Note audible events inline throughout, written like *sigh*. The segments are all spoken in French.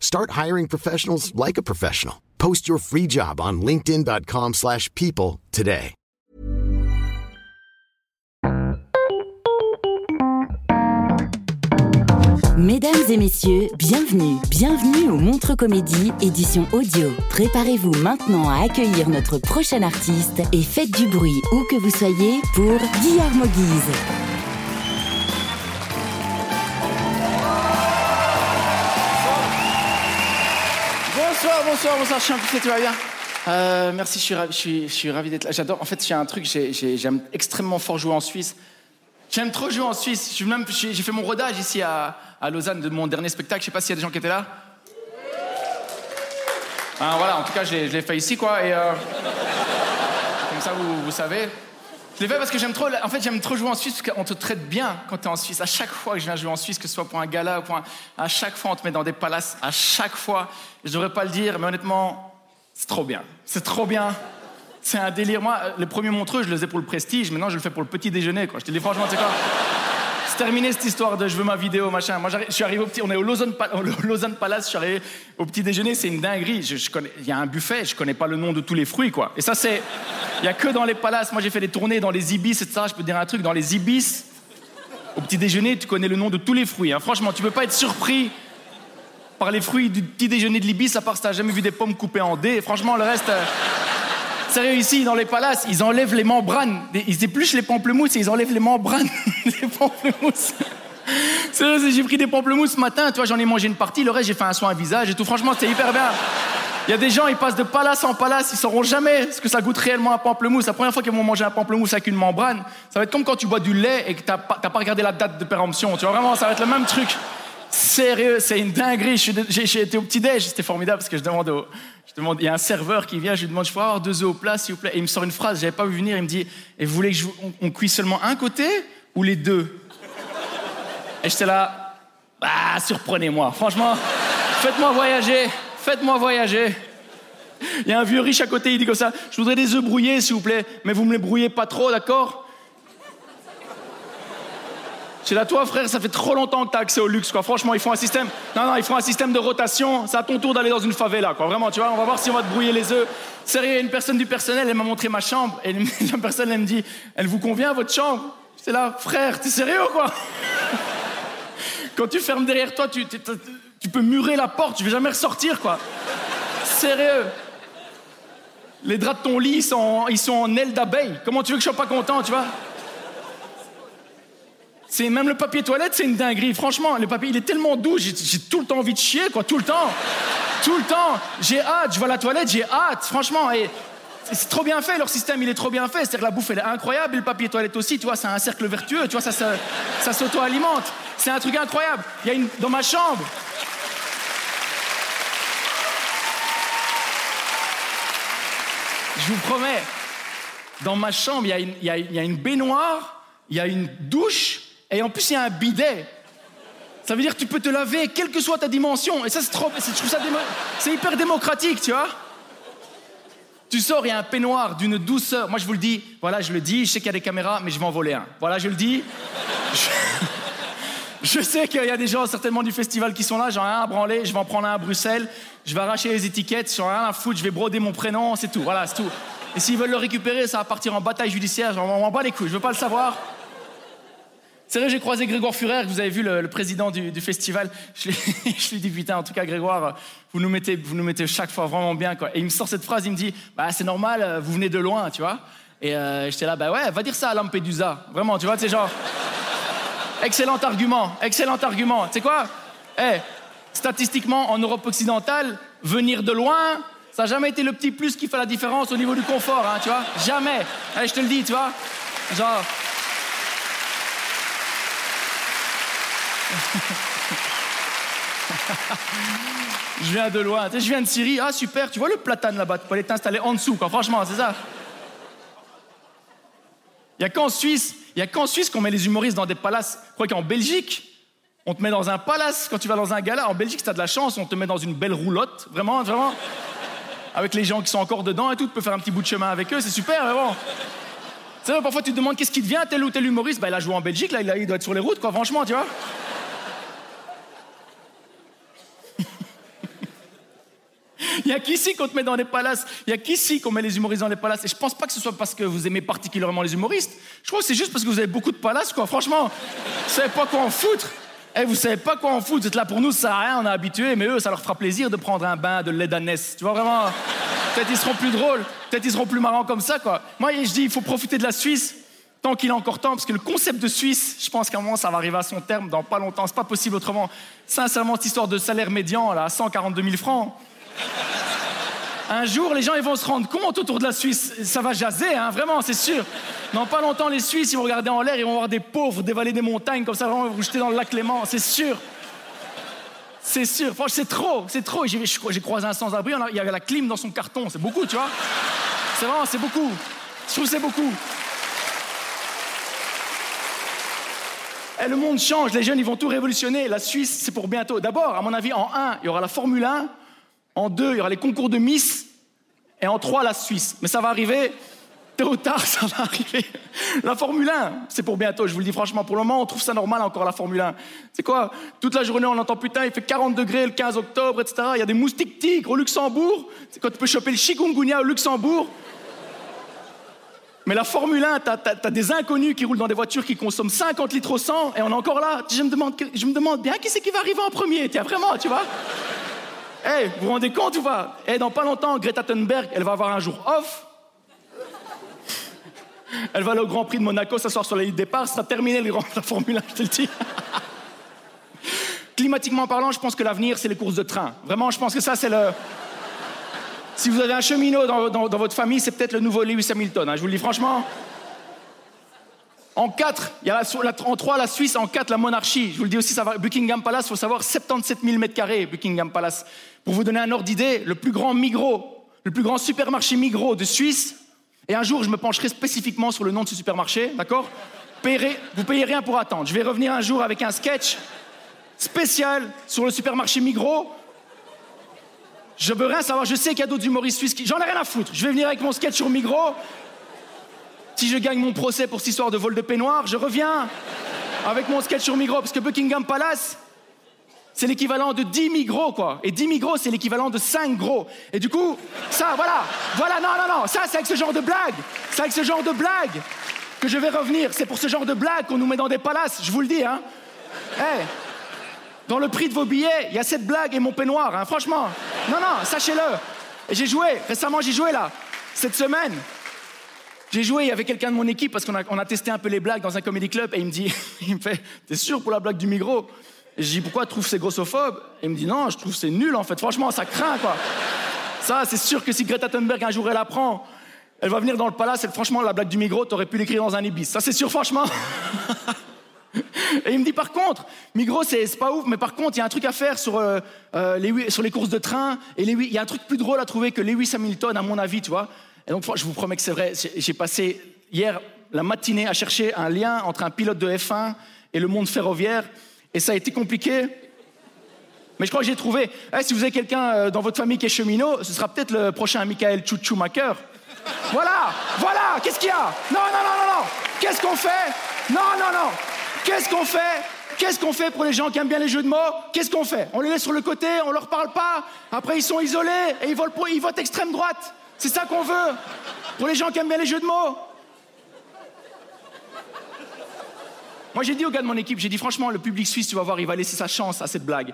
Start hiring professionals like a professional. Post your free job on linkedin.com/people slash people today. Mesdames et messieurs, bienvenue, bienvenue au Montre Comédie, édition audio. Préparez-vous maintenant à accueillir notre prochain artiste et faites du bruit où que vous soyez pour Guillermo Guise. Bonsoir, bonsoir, je suis un peu tu vas bien Euh, Merci, je suis, ravi, je suis, ravi d'être là. J'adore, en fait, j'ai un truc, j'ai- j'ai- j'aime extrêmement fort jouer en Suisse. J'aime trop jouer en Suisse. Suis même- J'ai j'ai fait mon rodage ici à, à Lausanne de mon dernier spectacle. Je sais pas s'il y a des gens qui étaient là. Ah, voilà, en tout cas, je l'ai fait ici, quoi. Et euh, comme ça, vous, vous savez. Je l'ai fait parce que j'aime trop. En fait, trop jouer en Suisse parce qu'on te traite bien quand tu es en Suisse. À chaque fois que je viens jouer en Suisse, que ce soit pour un gala ou pour un. À chaque fois, on te met dans des palaces. À chaque fois. Je devrais pas le dire, mais honnêtement, c'est trop bien. C'est trop bien. C'est un délire. Moi, euh, le premier Montreux, je le faisais pour le prestige. Maintenant, je le fais pour le petit déjeuner, quoi. Je te dis franchement, tu sais quoi? C'est terminé cette histoire de je veux ma vidéo, machin. Moi, je suis arrivé au petit, on est au Lausanne, Pa- au Lausanne Palace, je suis arrivé au petit déjeuner, c'est une dinguerie. Il y a un buffet, je connais pas le nom de tous les fruits, quoi. Et ça, c'est, il y a que dans les palaces. Moi, j'ai fait des tournées dans les ibis, etc. Je peux te dire un truc, dans les ibis, au petit déjeuner, tu connais le nom de tous les fruits. hein. Franchement, tu peux pas être surpris par les fruits du petit déjeuner de l'ibis, à part si t'as jamais vu des pommes coupées en dés. Franchement, le reste. euh, Sérieux, ici, dans les palaces, ils enlèvent les membranes. Ils épluchent les pamplemousses et ils enlèvent les membranes *laughs* des pamplemousses. Sérieux, j'ai pris des pamplemousses ce matin, tu vois, j'en ai mangé une partie, le reste, j'ai fait un soin à visage et tout. Franchement, c'était hyper bien. Il y a des gens, ils passent de palace en palace, ils sauront jamais ce que ça goûte réellement un pamplemousse. La première fois qu'ils vont manger un pamplemousse avec une membrane, ça va être comme quand tu bois du lait et que t'as pas, pas regardé la date de péremption. Tu vois, vraiment, ça va être le même truc. Sérieux, c'est une dinguerie. J'ai été au petit-déj, c'était formidable parce que je demande au. Je demande, il y a un serveur qui vient, je lui demande, je peux avoir deux œufs au plat, s'il vous plaît? Et il me sort une phrase, j'avais pas vu venir, il me dit, et vous voulez que je, on, seulement un côté ou les deux? Et j'étais là, bah, surprenez-moi. Franchement, faites-moi voyager, faites-moi voyager. Il y a un vieux riche à côté, il dit comme ça, je voudrais des œufs brouillés, s'il vous plaît, mais vous me les brouillez pas trop, d'accord? C'est là, toi, frère, ça fait trop longtemps que t'as accès au luxe, quoi. Franchement, ils font un système. Non, non, ils font un système de rotation. C'est à ton tour d'aller dans une favela, quoi. Vraiment, tu vois, on va voir si on va te brouiller les œufs. Sérieux, une personne du personnel, elle m'a montré ma chambre. Et *laughs* la personne, elle me dit, elle vous convient, votre chambre? C'est là, frère, t'es sérieux, quoi? *laughs* Quand tu fermes derrière toi, tu, tu peux murer la porte, tu vas jamais ressortir, quoi. Sérieux. Les draps de ton lit, ils sont, en- ils sont en aile d'abeille. Comment tu veux que je sois pas content, tu vois? C'est même le papier toilette, c'est une dinguerie. Franchement, le papier, il est tellement doux. J'ai tout le temps envie de chier, quoi, tout le temps, tout le temps. J'ai hâte. Je vois la toilette, j'ai hâte. Franchement, c'est trop bien fait. Leur système, il est trop bien fait. C'est-à-dire que la bouffe, elle est incroyable. Et le papier toilette aussi, tu vois, c'est un cercle vertueux. Tu vois, ça, ça, ça s'auto-alimente. C'est un truc incroyable. Il y a une dans ma chambre. Je vous promets, dans ma chambre, il y, a une- baignoire, il y a une douche, et en plus, il y a un bidet. Ça veut dire que tu peux te laver, quelle que soit ta dimension. Et ça, c'est trop. Je trouve ça C'est hyper démocratique, tu vois. Tu sors, il y a un peignoir d'une douceur. Moi, je vous le dis, voilà, je le dis, je sais qu'il y a des caméras, mais je vais en voler un. Voilà, je le dis. Je sais qu'il y a des gens certainement du festival qui sont là, j'en ai un à branler, je vais en prendre un à Bruxelles, je vais arracher les étiquettes, j'en ai rien à foutre, je vais broder mon prénom, c'est tout, voilà, c'est tout. Et s'ils veulent le récupérer, ça va partir en bataille judiciaire, j'en m'en bats les couilles, je veux pas le savoir. C'est vrai, j'ai croisé Grégoire Furer, que vous avez vu, le, président du, festival. Je lui, *laughs* je lui dis, putain, en tout cas, Grégoire, vous nous mettez, vous nous mettez chaque fois vraiment bien. Quoi. Et il me sort cette phrase, il me dit, bah, c'est normal, euh, vous venez de loin, tu vois. Et euh, j'étais là, bah ouais, va dire ça à Lampedusa. Vraiment, tu vois, c'est genre. Excellent argument, excellent argument. Tu sais quoi? Eh, statistiquement, en Europe occidentale, venir de loin, ça n'a jamais été le petit plus qui fait la différence au niveau du confort, hein, tu vois? Jamais. Allez, je te le dis, tu vois? Genre. *laughs* je viens de loin. Tu sais, je viens de Syrie. Ah, super, tu vois le platane là-bas? Tu peux aller t'installer en dessous, quoi. Franchement, c'est ça. Il n'y a qu'en Suisse, il y a qu'en Suisse qu'on met les humoristes dans des palaces. Crois qu'en Belgique, on te met dans un palace quand tu vas dans un gala. En Belgique, si tu as de la chance, on te met dans une belle roulotte. Vraiment, vraiment. Avec les gens qui sont encore dedans et tout, tu peux faire un petit bout de chemin avec eux, c'est super, vraiment. Tu sais, parfois tu te demandes qu'est-ce qui devient tel ou tel humoriste? Bah, il a joué en Belgique, là, il doit être sur les routes, quoi, franchement, tu vois. Il y a qu'ici qu'on te met dans les palaces. Il y a qu'ici qu'on met les humoristes dans les palaces. Et je pense pas que ce soit parce que vous aimez particulièrement les humoristes. Je crois que c'est juste parce que vous avez beaucoup de palaces, quoi. Franchement, vous savez pas quoi en foutre. Eh, vous savez pas quoi en foutre. Vous êtes là pour nous, ça sert à rien, on est habitués. Mais eux, ça leur fera plaisir de prendre un bain de lait d'ânesse. Tu vois vraiment Peut-être ils seront plus drôles. Peut-être ils seront plus marrants comme ça, quoi. Moi, je dis, il faut profiter de la Suisse tant qu'il a encore temps, parce que le concept de Suisse, je pense qu'à un moment, ça va arriver à son terme dans pas longtemps. C'est pas possible autrement. Sincèrement, cette histoire de salaire médian, là, à 142 000 francs. Un jour, les gens ils vont se rendre compte autour de la Suisse. Ça va jaser, hein, vraiment, c'est sûr. Dans pas longtemps, les Suisses, ils vont regarder en l'air, ils vont voir des pauvres dévaler des montagnes comme ça, vraiment, vous jeter dans le lac Léman, c'est sûr. C'est sûr. Franchement, c'est trop, c'est trop. J'ai croisé un sans-abri, il y avait la clim dans son carton, c'est beaucoup, tu vois. C'est vraiment, c'est beaucoup. Je trouve c'est beaucoup. Et eh, le monde change, les jeunes, ils vont tout révolutionner. La Suisse, c'est pour bientôt. D'abord, à mon avis, en 1, il y aura la Formule 1. En deux, il y aura les concours de Miss. Et en trois, la Suisse. Mais ça va arriver, tôt ou tard, *laughs* ça va arriver. La Formule 1, c'est pour bientôt, je vous le dis franchement. Pour le moment, on trouve ça normal encore, la Formule 1. C'est quoi? Toute la journée, on entend putain, il fait 40 degrés le 15 octobre, etc. Il y a des moustiques tigres au Luxembourg. C'est quand tu peux choper le chikungunya au Luxembourg? Mais la Formule 1, t'as as, des inconnus qui roulent dans des voitures qui consomment 50 litres au 100 et on est encore là. Je me demande, je me demande bien qui c'est qui va arriver en premier. Tiens, vraiment, tu vois? Hey, vous vous rendez compte ou pas? Hey, Dans pas longtemps, Greta Thunberg, elle va avoir un jour off. Elle va aller au Grand Prix de Monaco s'asseoir sur la ligne de départ. Ça sera terminé la Formule 1, je te le dis. Climatiquement parlant, je pense que l'avenir, c'est les courses de train. Vraiment, je pense que ça, c'est le. Si vous avez un cheminot dans, votre famille, c'est peut-être le nouveau Lewis Hamilton. Hein, je vous le dis franchement. En 4, il y a en 3 la Suisse, en 4 la monarchie. Je vous le dis aussi, ça va, Buckingham Palace, il faut savoir 77 000 mètres carrés, Buckingham Palace. Pour vous donner un ordre d'idée, le plus grand Migros, le plus grand supermarché Migros de Suisse, et un jour je me pencherai spécifiquement sur le nom de ce supermarché, d'accord? Vous payez rien pour attendre. Je vais revenir un jour avec un sketch spécial sur le supermarché Migros. Je veux rien savoir, je sais qu'il y a d'autres humoristes suisses qui... J'en ai rien à foutre. Je vais venir avec mon sketch sur Migros si je gagne mon procès pour cette histoire de vol de peignoir, je reviens avec mon sketch sur Migros, parce que Buckingham Palace, c'est l'équivalent de 10 Migros, quoi. Et 10 Migros, c'est l'équivalent de 5 gros. Et du coup, ça, voilà, voilà, non, non, non, ça, c'est avec ce genre de blague, c'est avec ce genre de blague que je vais revenir. C'est pour ce genre de blague qu'on nous met dans des palaces, je vous le dis, hein. Hey, dans le prix de vos billets, il y a cette blague et mon peignoir, hein, franchement. Non, non, sachez-le. J'ai joué, récemment, j'ai joué là, cette semaine. J'ai joué avec quelqu'un de mon équipe parce qu'on a, testé un peu les blagues dans un comédie club et il me dit, *laughs* il me fait, t'es sûr pour la blague du micro? Et je dis, pourquoi tu trouves c'est grossophobe il me dit, non, je trouve c'est nul en fait, franchement, ça craint quoi. Ça, c'est sûr que si Greta Thunberg un jour elle apprend, elle va venir dans le palace et franchement, la blague du micro, t'aurais pu l'écrire dans un ibis. Ça, c'est sûr, franchement. *laughs* Et il me dit par contre, Migros c'est pas ouf, mais par contre il y a un truc à faire sur, euh, euh, les, sur les courses de train. Et il y a un truc plus drôle à trouver que Lewis Hamilton, à mon avis, tu vois. Et donc, je vous promets que c'est vrai. J'ai passé hier la matinée à chercher un lien entre un pilote de F1 et le monde ferroviaire. Et ça a été compliqué. Mais je crois que j'ai trouvé. Eh, si vous avez quelqu'un euh, dans votre famille qui est cheminot, ce sera peut-être le prochain Michael Chouchoumaker. Voilà, voilà, qu'est-ce qu'il y a? Non, non, non, non, non. Qu'est-ce qu'on fait? Non, non, non. Qu'est-ce qu'on fait? Qu'est-ce qu'on fait pour les gens qui aiment bien les jeux de mots? Qu'est-ce qu'on fait? On les laisse sur le côté, on leur parle pas. Après, ils sont isolés et ils votent extrême droite. C'est ça qu'on veut Pour les gens qui aiment bien les jeux de mots Moi, j'ai dit au gars de mon équipe, j'ai dit franchement, le public suisse, tu vas voir, il va laisser sa chance à cette blague.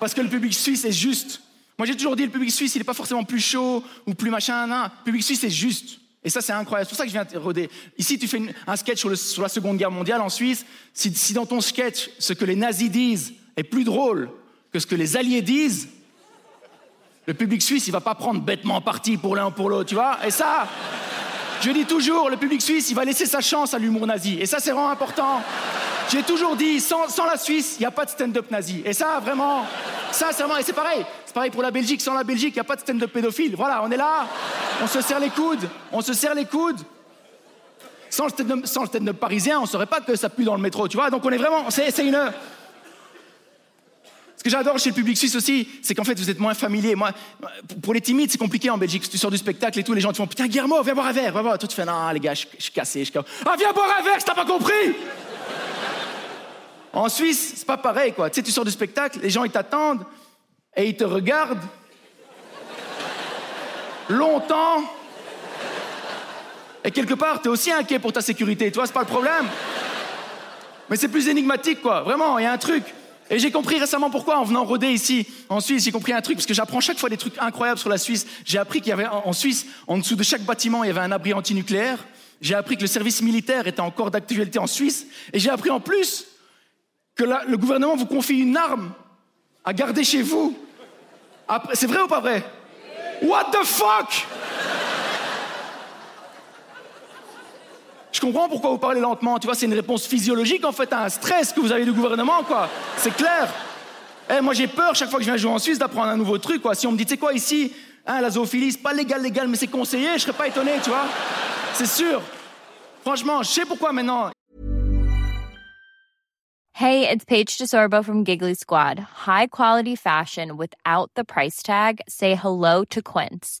Parce que le public suisse est juste. Moi, j'ai toujours dit, le public suisse, il n'est pas forcément plus chaud ou plus machin. Le public suisse est juste. Et ça, c'est incroyable. C'est pour ça que je viens roder. Ici, tu fais un sketch sur, sur, la Seconde Guerre mondiale en Suisse. Si, si, dans ton sketch, ce que les nazis disent est plus drôle que ce que les alliés disent, le public suisse, il va pas prendre bêtement parti pour l'un ou pour l'autre, tu vois. Et ça, je dis toujours, le public suisse, il va laisser sa chance à l'humour nazi. Et ça, c'est vraiment important. J'ai toujours dit, sans, la Suisse, il n'y a pas de stand-up nazi. Et ça, vraiment, ça, c'est vraiment, et c'est pareil. C'est pareil pour la Belgique. Sans la Belgique, il n'y a pas de stand-up pédophile. Voilà, on est là, on se serre les coudes, on se serre les coudes. Sans le stand-up, parisien, on ne saurait pas que ça pue dans le métro, tu vois. Donc on est vraiment, c'est une. Ce que j'adore chez le public suisse aussi, c'est qu'en fait, vous êtes moins familier. Moi, pour les timides, c'est compliqué en Belgique. Tu sors du spectacle et tout, les gens te font Putain, Guillermo, viens boire un verre. Toi, tu fais Non, les gars, je, suis cassé. Ah, viens boire un verre, je t'as pas compris En Suisse, c'est pas pareil, quoi. Tu sais, tu sors du spectacle, les gens, ils t'attendent et ils te regardent longtemps. Et quelque part, tu es aussi inquiet pour ta sécurité. Tu vois, c'est pas le problème. Mais c'est plus énigmatique, quoi. Vraiment, il y a un truc. Et j'ai compris récemment pourquoi, en venant rôder ici, en Suisse, j'ai compris un truc, parce que j'apprends chaque fois des trucs incroyables sur la Suisse. J'ai appris qu'il y avait en Suisse, en dessous de chaque bâtiment, il y avait un abri antinucléaire. J'ai appris que le service militaire était encore d'actualité en Suisse. Et j'ai appris en plus que le gouvernement vous confie une arme à garder chez vous. C'est vrai ou pas vrai? What the fuck? Je comprends pourquoi vous parlez lentement. Tu vois, c'est une réponse physiologique en fait à un stress que vous avez du gouvernement, quoi. C'est clair. Eh, moi, j'ai peur chaque fois que je viens jouer en Suisse d'apprendre un nouveau truc, quoi. Si on me dit, tu sais quoi, ici, hein, la zoophilie, c'est pas légal, légal, mais c'est conseillé, je serais pas étonné, tu vois. C'est sûr. Franchement, je sais pourquoi maintenant. Hey, it's Paige DeSorbo from Giggly Squad. High quality fashion without the price tag. Say hello to Quince.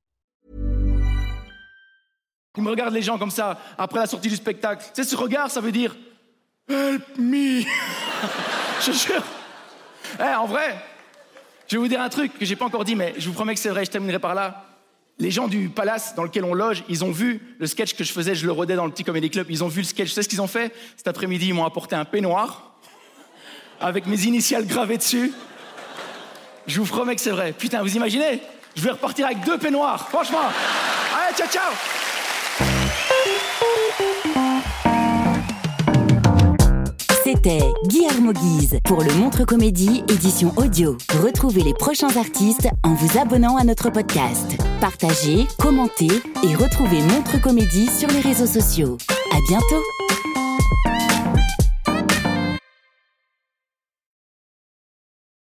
Il me regarde les gens comme ça, après la sortie du spectacle. Tu sais, ce regard, ça veut dire Help me *laughs* Je jure. Eh, en vrai, je vais vous dire un truc que j'ai pas encore dit, mais je vous promets que c'est vrai, je terminerai par là. Les gens du palace dans lequel on loge, ils ont vu le sketch que je faisais, je le rodais dans le petit comédie club, ils ont vu le sketch. Tu sais ce qu'ils ont fait? Cet après-midi, ils m'ont apporté un peignoir avec mes initiales gravées dessus. Je vous promets que c'est vrai. Putain, vous imaginez? Je vais repartir avec deux peignoirs, franchement. Allez, ciao, ciao C'était Guillermo Guise pour le Montre Comédie édition audio. Retrouvez les prochains artistes en vous abonnant à notre podcast. Partagez, commentez et retrouvez Montre Comédie sur les réseaux sociaux. À bientôt!